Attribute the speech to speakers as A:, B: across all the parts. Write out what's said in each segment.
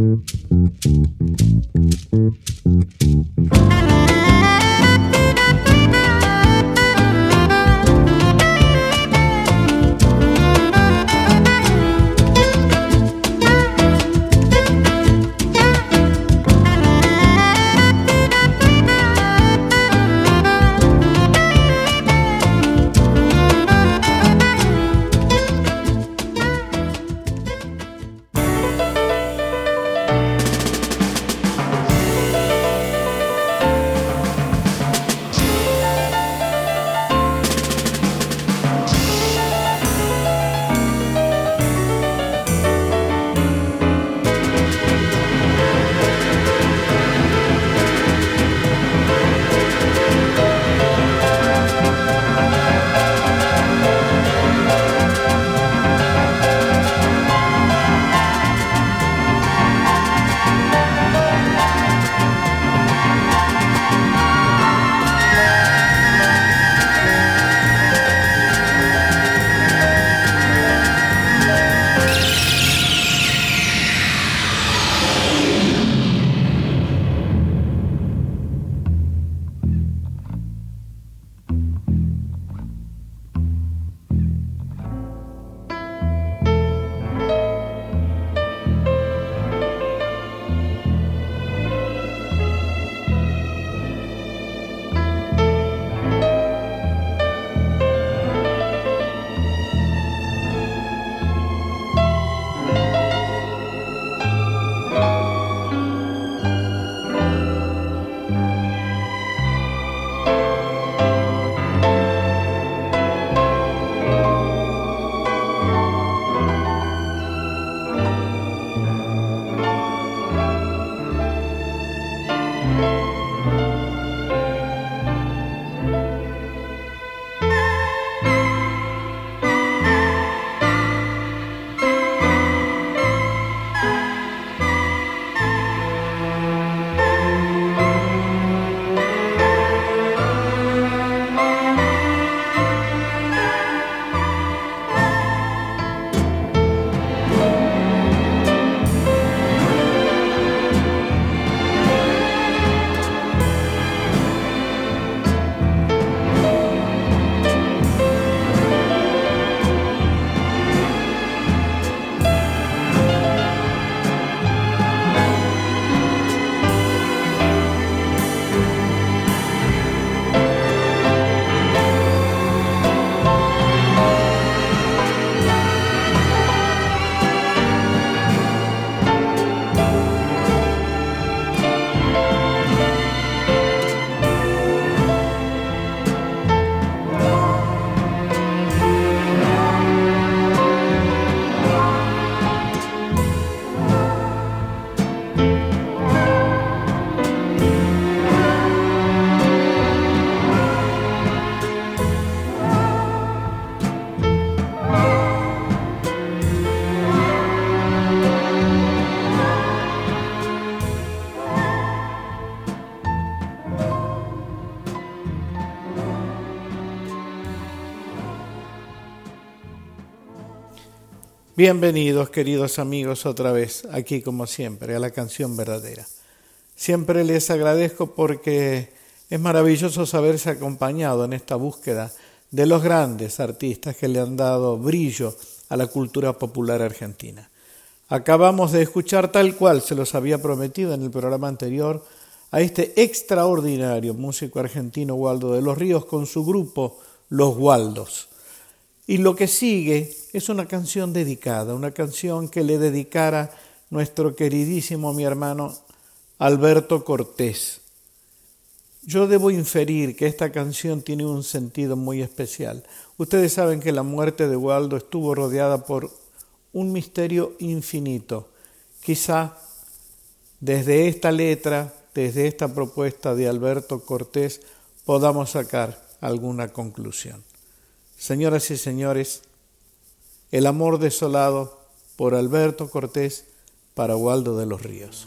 A: Mm-hmm. Bienvenidos queridos amigos otra vez aquí como siempre a la canción verdadera. Siempre les agradezco porque es maravilloso saberse acompañado en esta búsqueda de los grandes artistas que le han dado brillo a la cultura popular argentina. Acabamos de escuchar tal cual se los había prometido en el programa anterior a este extraordinario músico argentino Waldo de los Ríos con su grupo Los Waldos. Y lo que sigue es una canción dedicada, una canción que le dedicara nuestro queridísimo mi hermano Alberto Cortés. Yo debo inferir que esta canción tiene un sentido muy especial. Ustedes saben que la muerte de Waldo estuvo rodeada por un misterio infinito. Quizá desde esta letra, desde esta propuesta de Alberto Cortés, podamos sacar alguna conclusión. Señoras y señores, El amor desolado por Alberto Cortés para Waldo de los Ríos.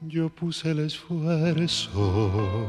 B: Yo puse el esfuerzo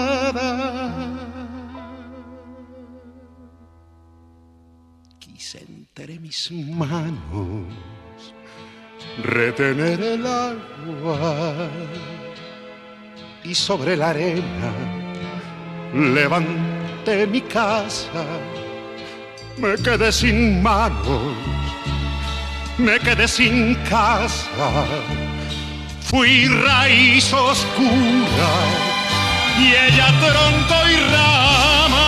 B: Quise entre mis manos retener el agua y sobre la arena levanté mi casa. Me quedé sin manos, me quedé sin casa Fui raíz oscura y ella tronco y rama.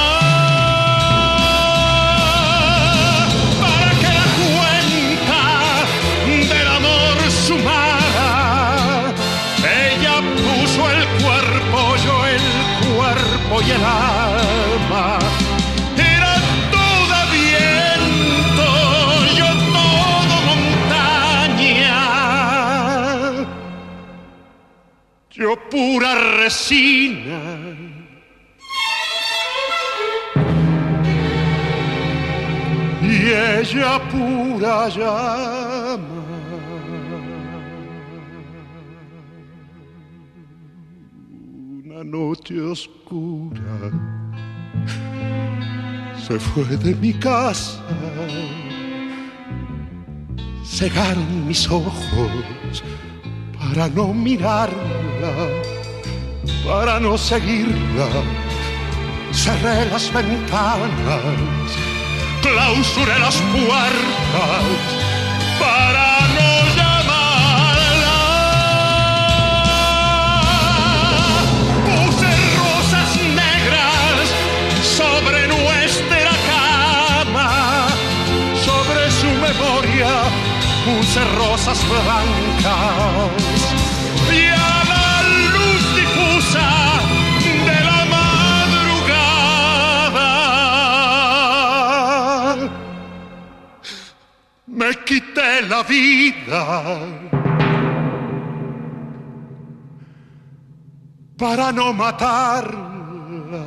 B: Yo pura resina. Y ella pura llama. Una noche oscura se fue de mi casa. Cegaron mis ojos para no para no seguirla. Cerré las ventanas, clausuré las puertas para no llamarla. Puse rosas negras sobre nuestra cama, sobre su memoria puse rosas blancas me quité la vida para no matarla.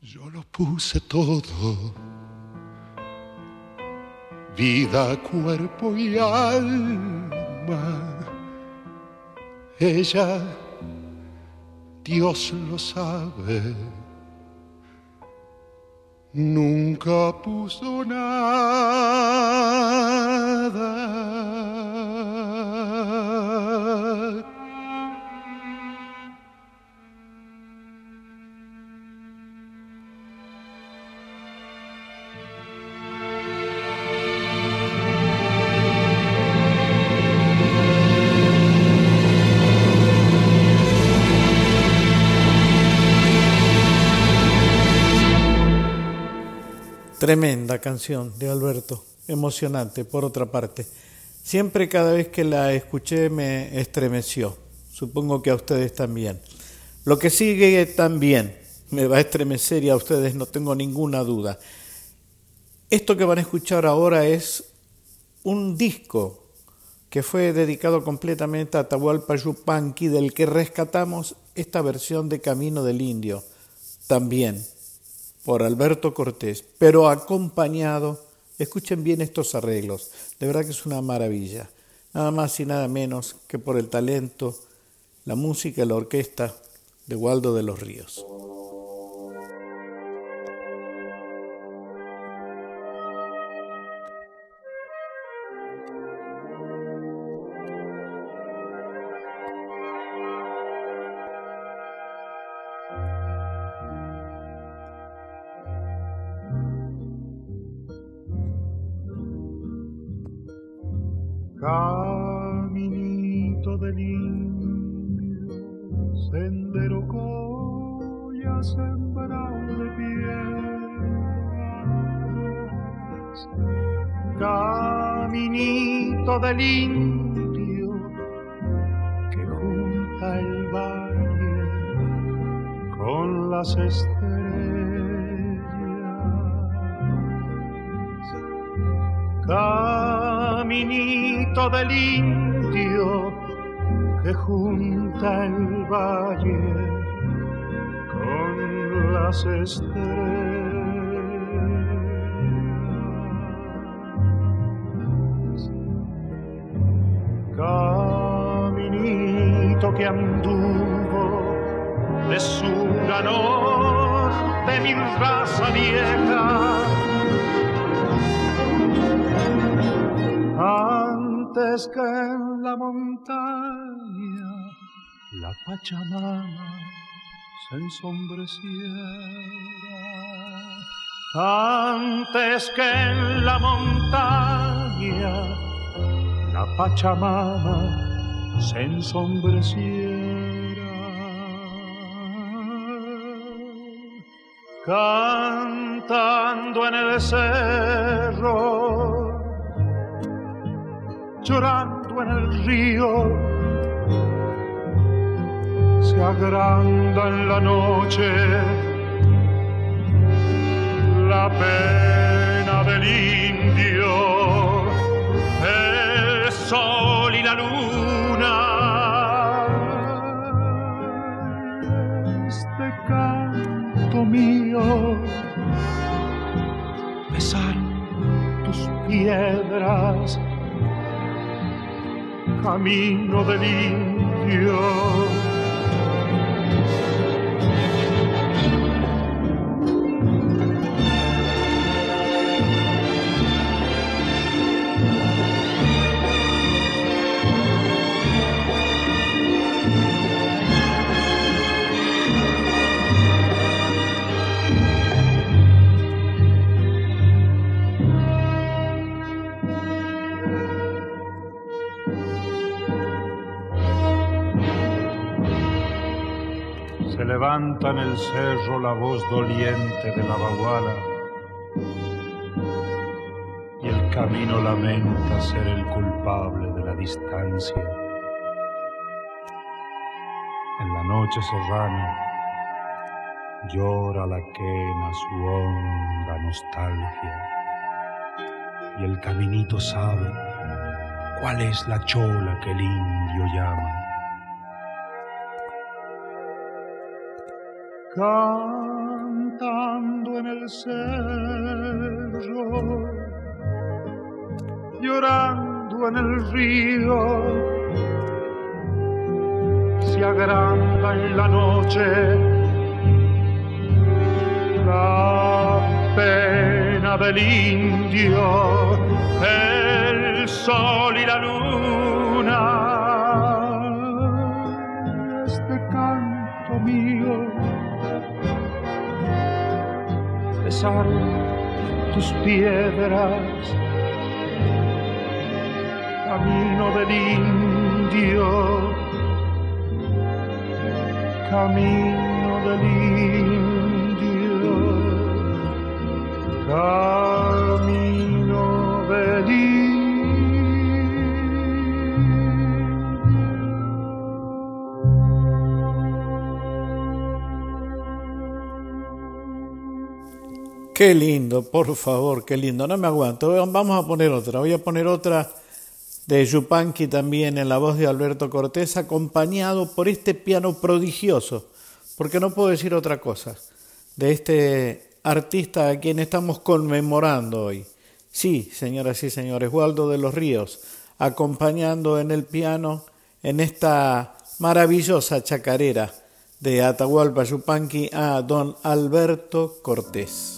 B: Yo lo puse todo vida, cuerpo y alma. Ella, Dios lo sabe, nunca puso nada.
A: Tremenda canción de Alberto, emocionante por otra parte. Siempre cada vez que la escuché me estremeció, supongo que a ustedes también. Lo que sigue también me va a estremecer y a ustedes no tengo ninguna duda. Esto que van a escuchar ahora es un disco que fue dedicado completamente a Atahualpa Yupanqui, del que rescatamos esta versión de Camino del Indio, también por Alberto Cortés, pero acompañado, escuchen bien estos arreglos, de verdad que es una maravilla, nada más y nada menos que por el talento, la música y la orquesta de Waldo de los Ríos.
B: Caminito del indio
C: que junta el valle con las estrellas. Caminito que anduvo de sur a norte mi raza vieja. Antes que en la montaña la Pachamama se ensombreciera. Antes que en la montaña la Pachamama se ensombreciera. Cantando en el cerro, llorando en el río, se agranda en la noche la pena del indio, el sol y la luna. Este canto mío, besar tus piedras, camino del indio. En el cerro la voz doliente de la baguala y el camino lamenta ser el culpable de la distancia. En la noche serrana llora la quena su honda nostalgia y el caminito sabe cuál es la chola que el indio llama. Cantando en el cerro, llorando en el río, se agranda en la noche la pena del indio, el sol y la luna. Este canto mío besar tus piedras, camino del indio, camino del indio, camino
A: Qué lindo, por favor, qué lindo. No me aguanto. Vamos a poner otra. Voy a poner otra de Yupanqui también en la voz de Alberto Cortés, acompañado por este piano prodigioso, porque no puedo decir otra cosa, de este artista a quien estamos conmemorando hoy. Sí, señoras y señores, Waldo de los Ríos, acompañando en el piano en esta maravillosa chacarera de Atahualpa Yupanqui a don Alberto Cortés.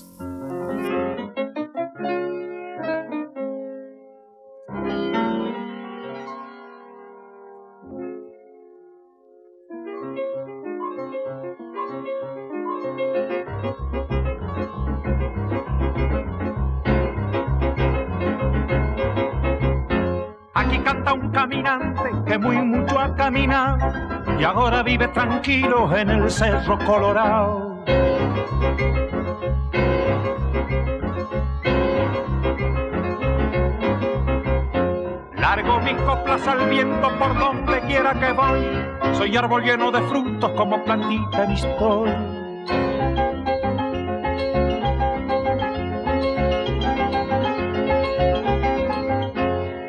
C: y ahora vive tranquilo en el Cerro Colorado. Largo mis coplas al viento por donde quiera que voy, soy árbol lleno de frutos como plantita en Ispol.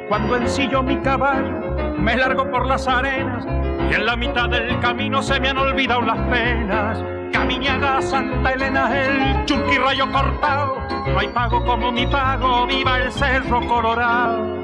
B: Cuando ensillo mi caballo, me largo por las arenas y en la mitad del camino se me han olvidado las penas. Camiñaga, Santa Elena, el churquirrayo cortado. No hay pago como mi pago, viva el cerro colorado.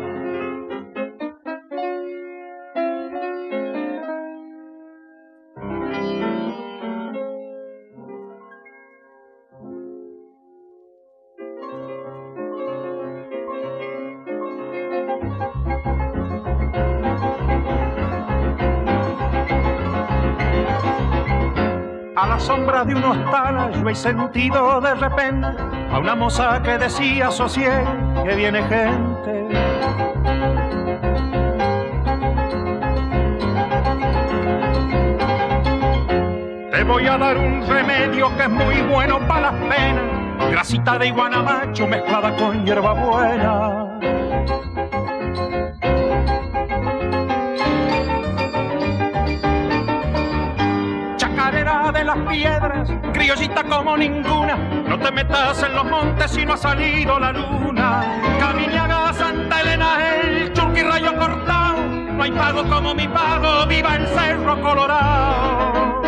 B: De unos talas yo he sentido de repente a una moza que decía sosieg que viene gente. Te voy a dar un remedio que es muy bueno para las penas, grasita de iguana macho mezclada con hierbabuena. Criollita como ninguna. No te metas en los montes si no ha salido la luna. Camiñaga, Santa Elena, el rayo cortado. No hay pago como mi pago, viva el cerro colorado.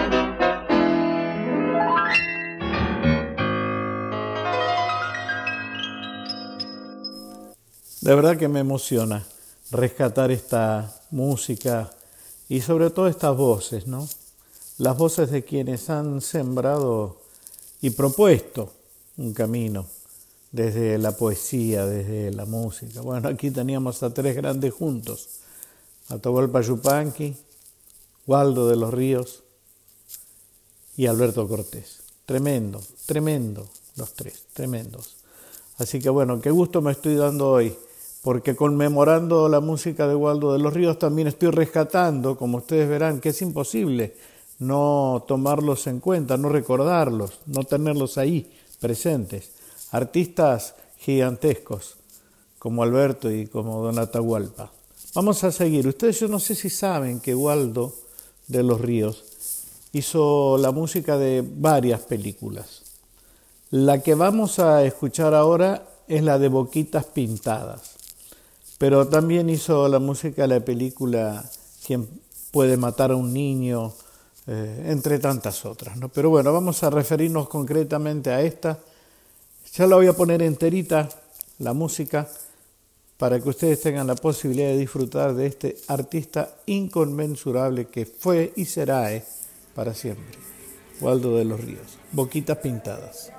A: De verdad que me emociona rescatar esta música y sobre todo estas voces, ¿no? Las voces de quienes han sembrado y propuesto un camino desde la poesía, desde la música. Bueno, aquí teníamos a tres grandes juntos, Atahualpa Yupanqui, Waldo de los Ríos y Alberto Cortés. Tremendo, tremendo, los tres, tremendos. Así que bueno, qué gusto me estoy dando hoy, porque conmemorando la música de Waldo de los Ríos también estoy rescatando, como ustedes verán, que es imposible no tomarlos en cuenta, no recordarlos, no tenerlos ahí presentes. Artistas gigantescos como Alberto y como Don Atahualpa. Vamos a seguir. Ustedes yo no sé si saben que Waldo de los Ríos hizo la música de varias películas. La que vamos a escuchar ahora es la de Boquitas Pintadas, pero también hizo la música de la película Quien puede matar a un niño, eh, entre tantas otras. ¿no? Pero bueno, vamos a referirnos concretamente a esta. Ya la voy a poner enterita, la música, para que ustedes tengan la posibilidad de disfrutar de este artista inconmensurable que fue y será eh, para siempre. Waldo de los Ríos. Boquitas pintadas.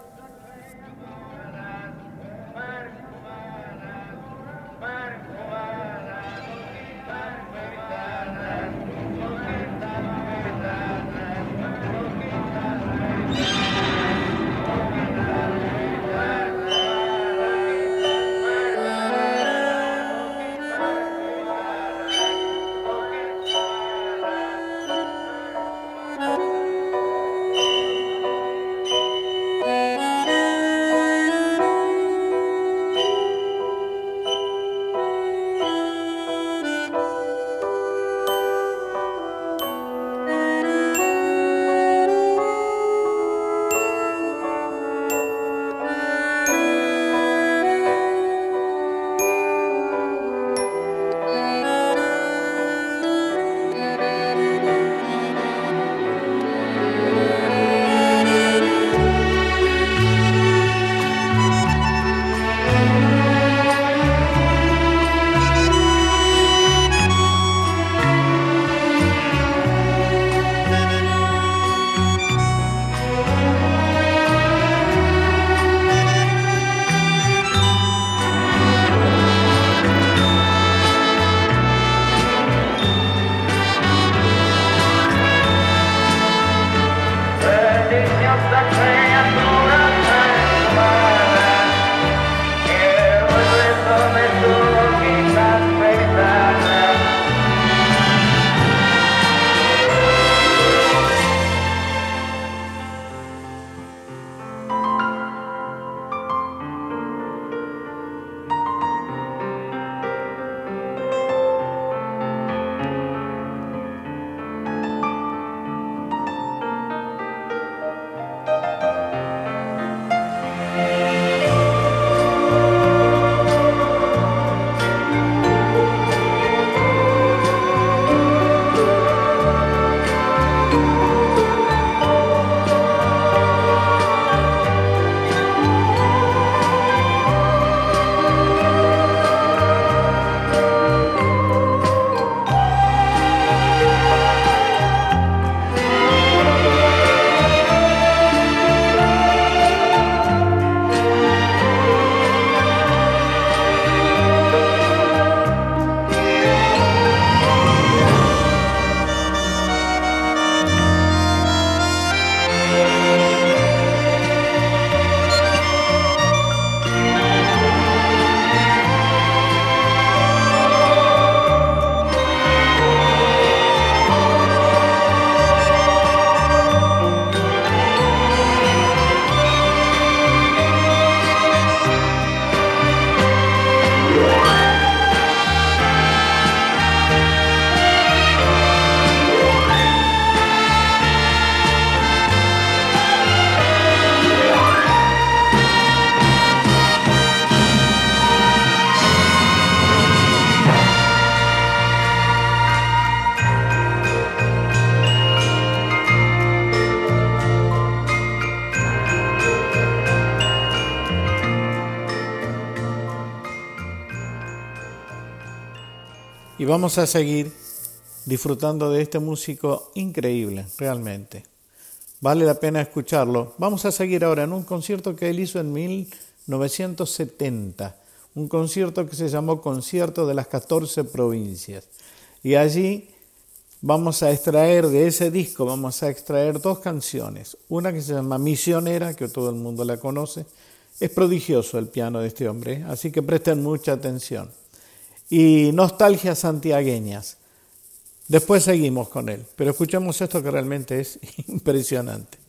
A: Vamos a seguir disfrutando de este músico increíble, realmente. Vale la pena escucharlo. Vamos a seguir ahora en un concierto que él hizo en 1970, un concierto que se llamó Concierto de las 14 Provincias. Y allí vamos a extraer de ese disco, vamos a extraer dos canciones. Una que se llama Misionera, que todo el mundo la conoce. Es prodigioso el piano de este hombre, así que presten mucha atención. Y Nostalgias Santiagueñas. Después seguimos con él, pero escuchemos esto que realmente es impresionante.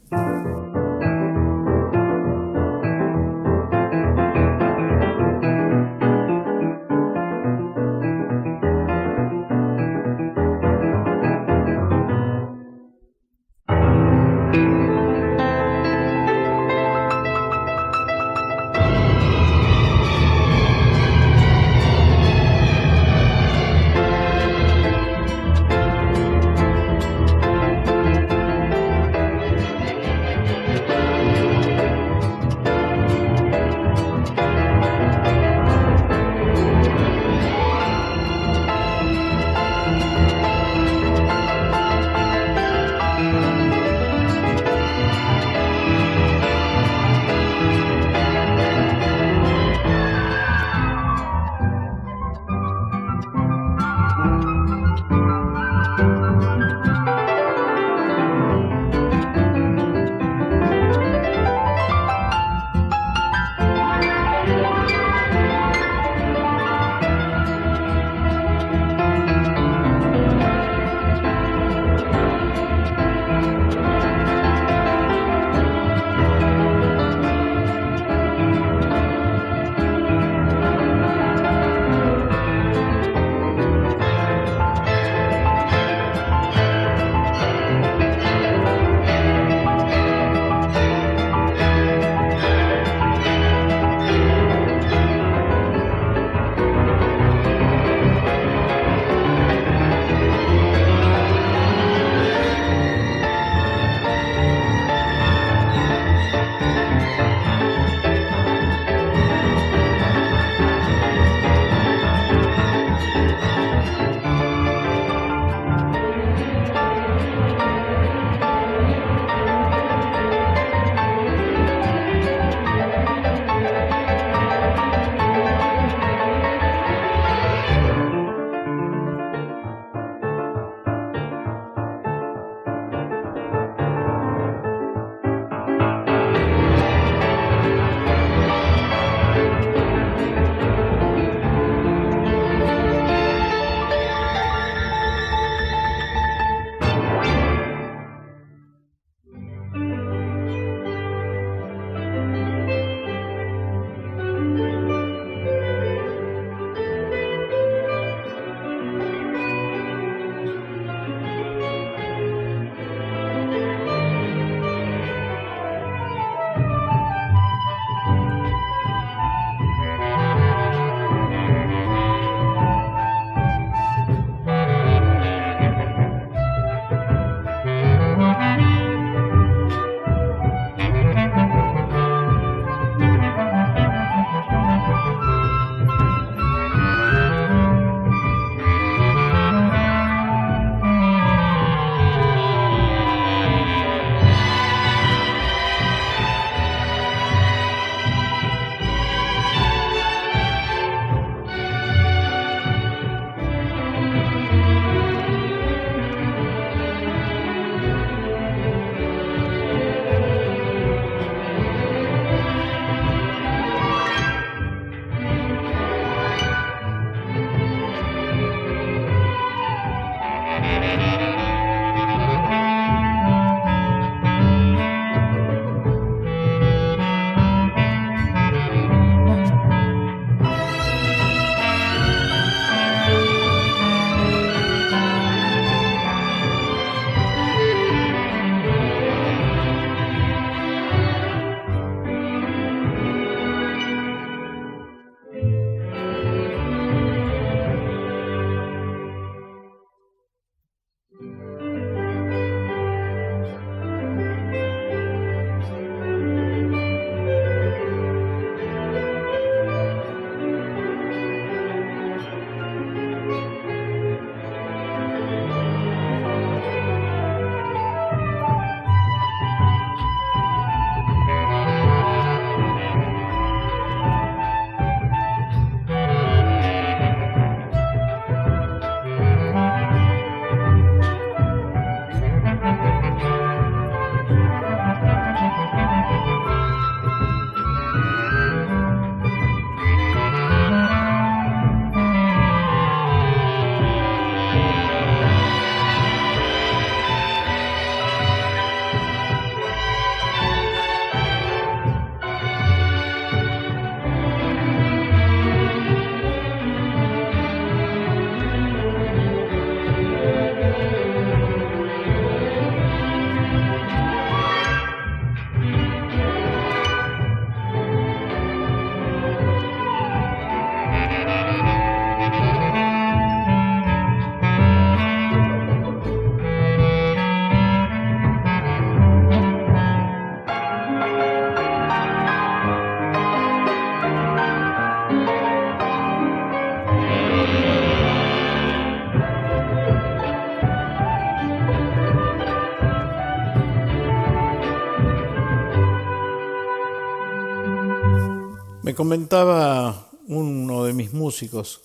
A: Comentaba uno de mis músicos,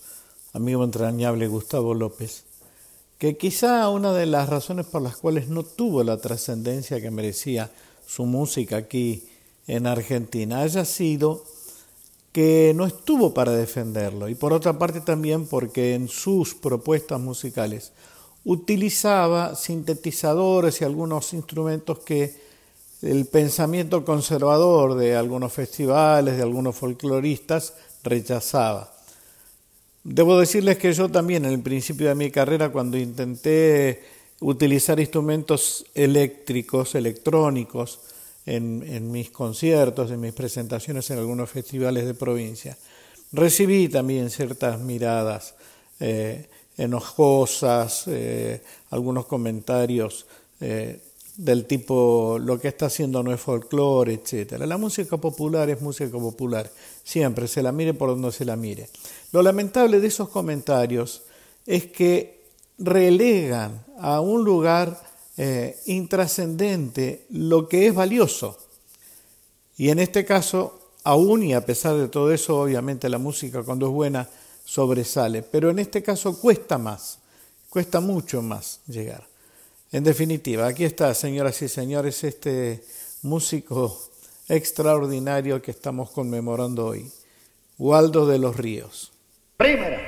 A: amigo entrañable Gustavo López, que quizá una de las razones por las cuales no tuvo la trascendencia que merecía su música aquí en Argentina haya sido que no estuvo para defenderlo. Y por otra parte también porque en sus propuestas musicales utilizaba sintetizadores y algunos instrumentos que el pensamiento conservador de algunos festivales, de algunos folcloristas, rechazaba. Debo decirles que yo también en el principio de mi carrera, cuando intenté utilizar instrumentos eléctricos, electrónicos, en, mis conciertos, en mis presentaciones en algunos festivales de provincia, recibí también ciertas miradas eh, enojosas, eh, algunos comentarios eh, del tipo lo que está haciendo no es folclore, etcétera. La música popular es música popular, siempre, se la mire por donde se la mire. Lo lamentable de esos comentarios es que relegan a un lugar eh, intrascendente lo que es valioso. Y en este caso, aún y a pesar de todo eso, obviamente la música cuando es buena sobresale, pero en este caso cuesta más, cuesta mucho más llegar. En definitiva, aquí está, señoras y señores, este músico extraordinario que estamos conmemorando hoy, Waldo de los Ríos. Primera.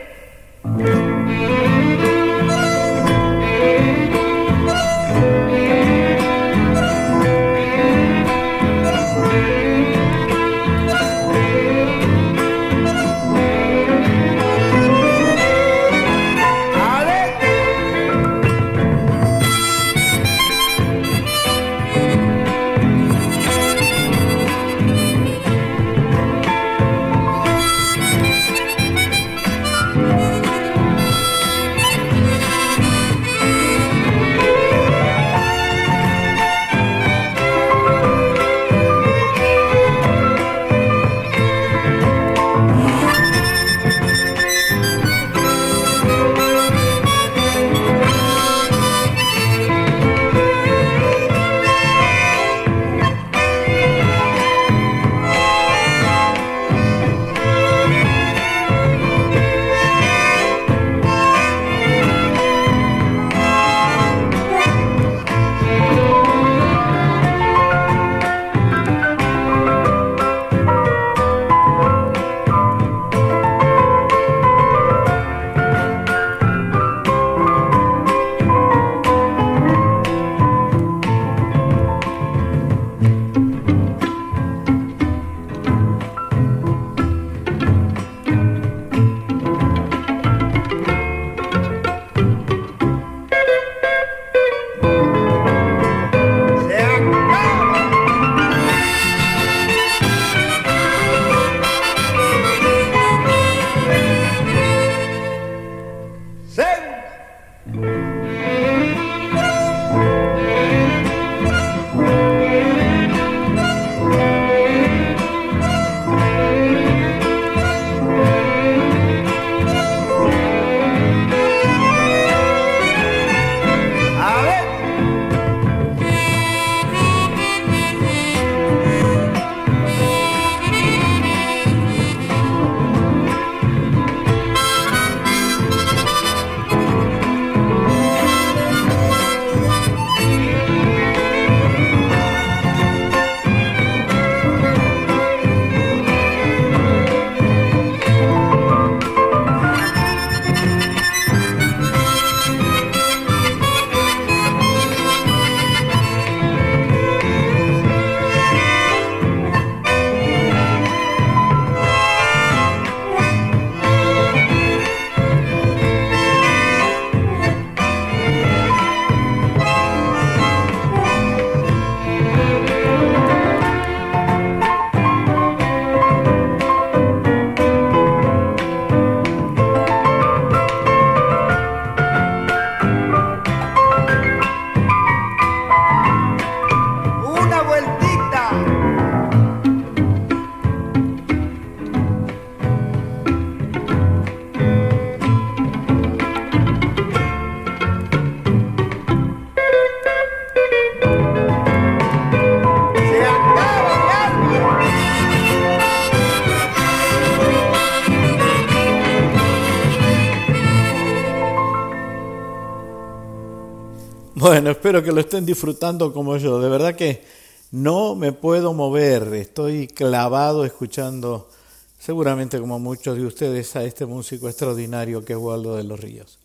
A: Bueno, espero que lo estén disfrutando como yo. De verdad que no me puedo mover. Estoy clavado escuchando, seguramente como muchos de ustedes, a este músico extraordinario que es Waldo de los Ríos.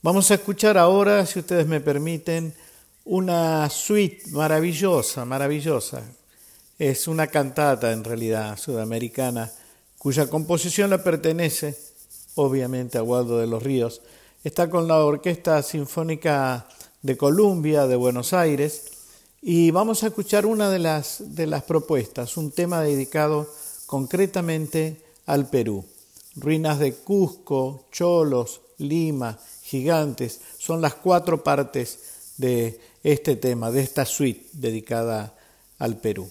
A: Vamos a escuchar ahora, si ustedes me permiten, una suite maravillosa, maravillosa. Es una cantata en realidad sudamericana cuya composición le pertenece, obviamente, a Waldo de los Ríos. Está con la Orquesta Sinfónica de Columbia de Buenos Aires y vamos a escuchar una de las, de las propuestas, un tema dedicado concretamente al Perú. Ruinas de Cusco, Cholos, Lima, Gigantes, son las cuatro partes de este tema, de esta suite dedicada al Perú.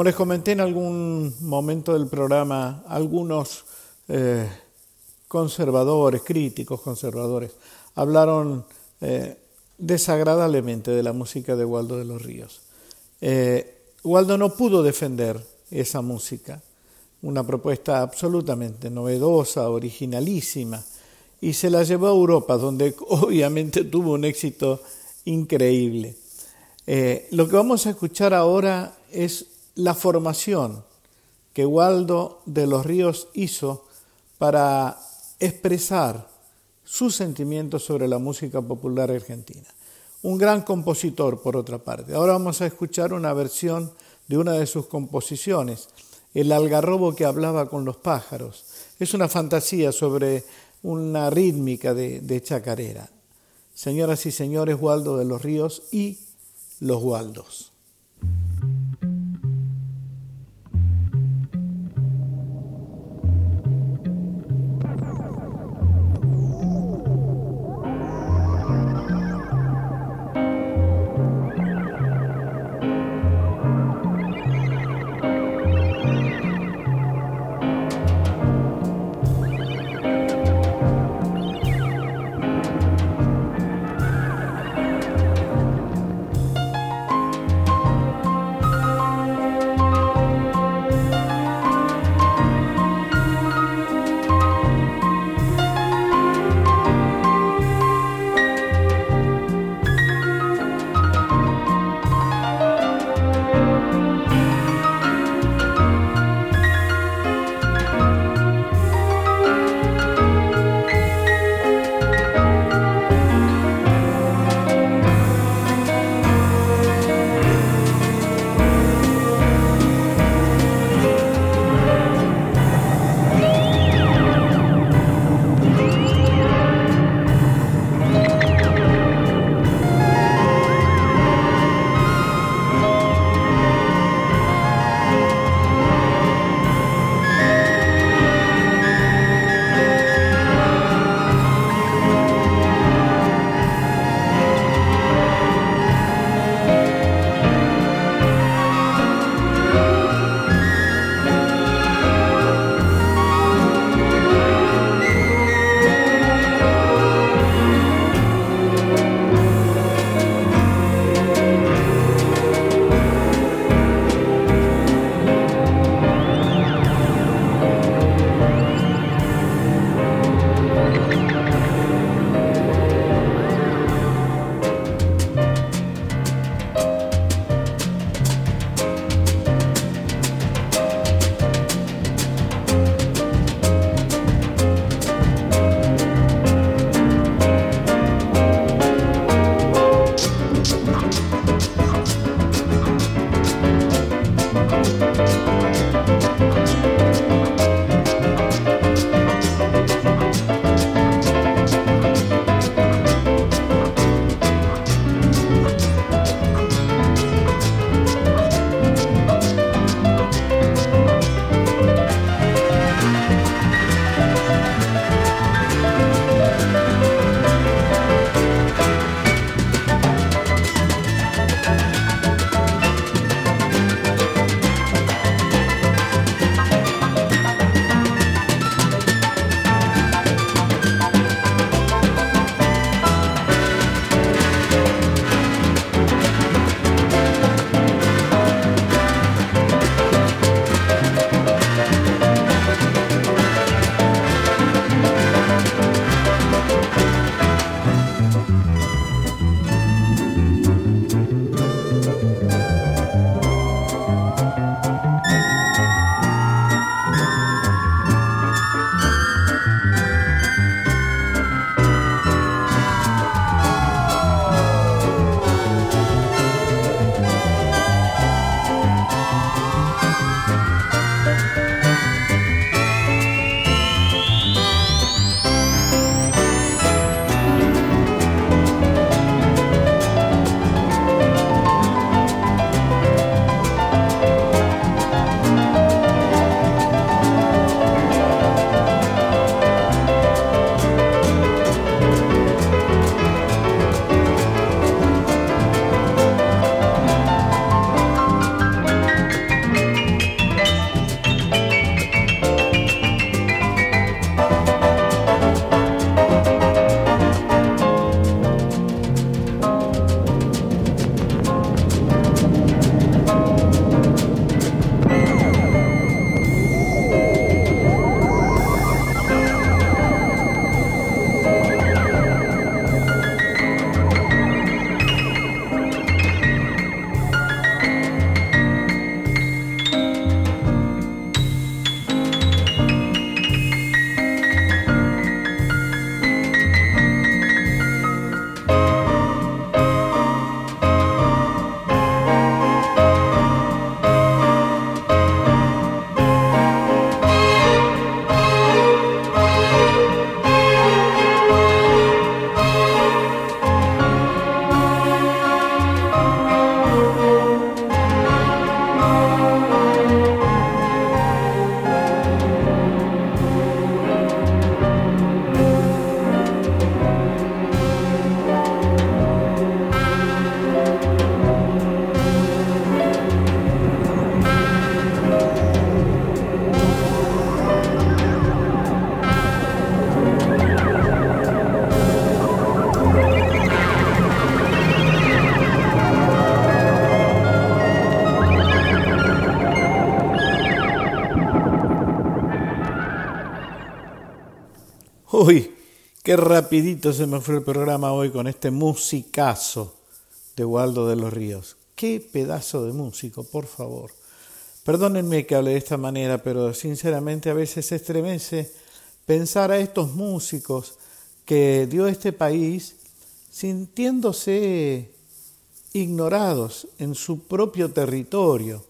A: Como les comenté en algún momento del programa, algunos eh, conservadores, críticos conservadores, hablaron eh, desagradablemente de la música de Waldo de los Ríos. Eh, Waldo no pudo defender esa música, una propuesta absolutamente novedosa, originalísima, y se la llevó a Europa, donde obviamente tuvo un éxito increíble. lo que vamos a escuchar ahora es la formación que Waldo de los Ríos hizo para expresar sus sentimientos sobre la música popular argentina. Un gran compositor, por otra parte. Ahora vamos a escuchar una versión de una de sus composiciones, El algarrobo que hablaba con los pájaros. Es una fantasía sobre una rítmica de, de chacarera. Señoras y señores, Waldo de los Ríos y los Waldos. Qué rapidito se me fue el programa hoy con este musicazo de Waldo de los Ríos. Qué pedazo de músico, por favor. Perdónenme que hable de esta manera, pero sinceramente a veces estremece pensar a estos músicos que dio este país sintiéndose ignorados en su propio territorio.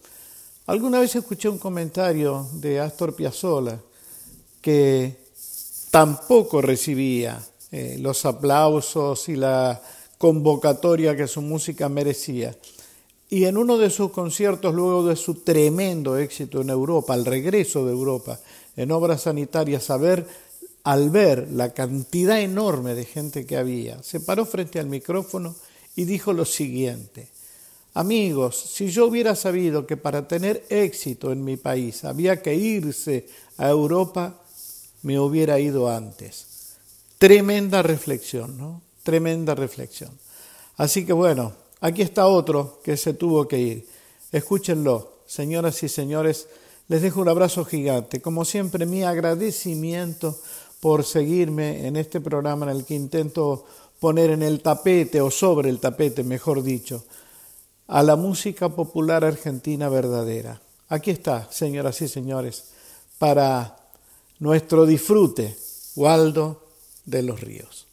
A: Alguna vez escuché un comentario de Astor Piazzolla que tampoco recibía eh, los aplausos y la convocatoria que su música merecía. Y en uno de sus conciertos, luego de su tremendo éxito en Europa, al regreso de Europa, en obras sanitarias, a ver, al ver la cantidad enorme de gente que había, se paró frente al micrófono y dijo lo siguiente, amigos, si yo hubiera sabido que para tener éxito en mi país había que irse a Europa, me hubiera ido antes. Tremenda reflexión, ¿no? Tremenda reflexión. Así que bueno, aquí está otro que se tuvo que ir. Escúchenlo, señoras y señores, les dejo un abrazo gigante. Como siempre, mi agradecimiento por seguirme en este programa en el que intento poner en el tapete o sobre el tapete, mejor dicho, a la música popular argentina verdadera. Aquí está, señoras y señores, para nuestro disfrute, Waldo de los Ríos.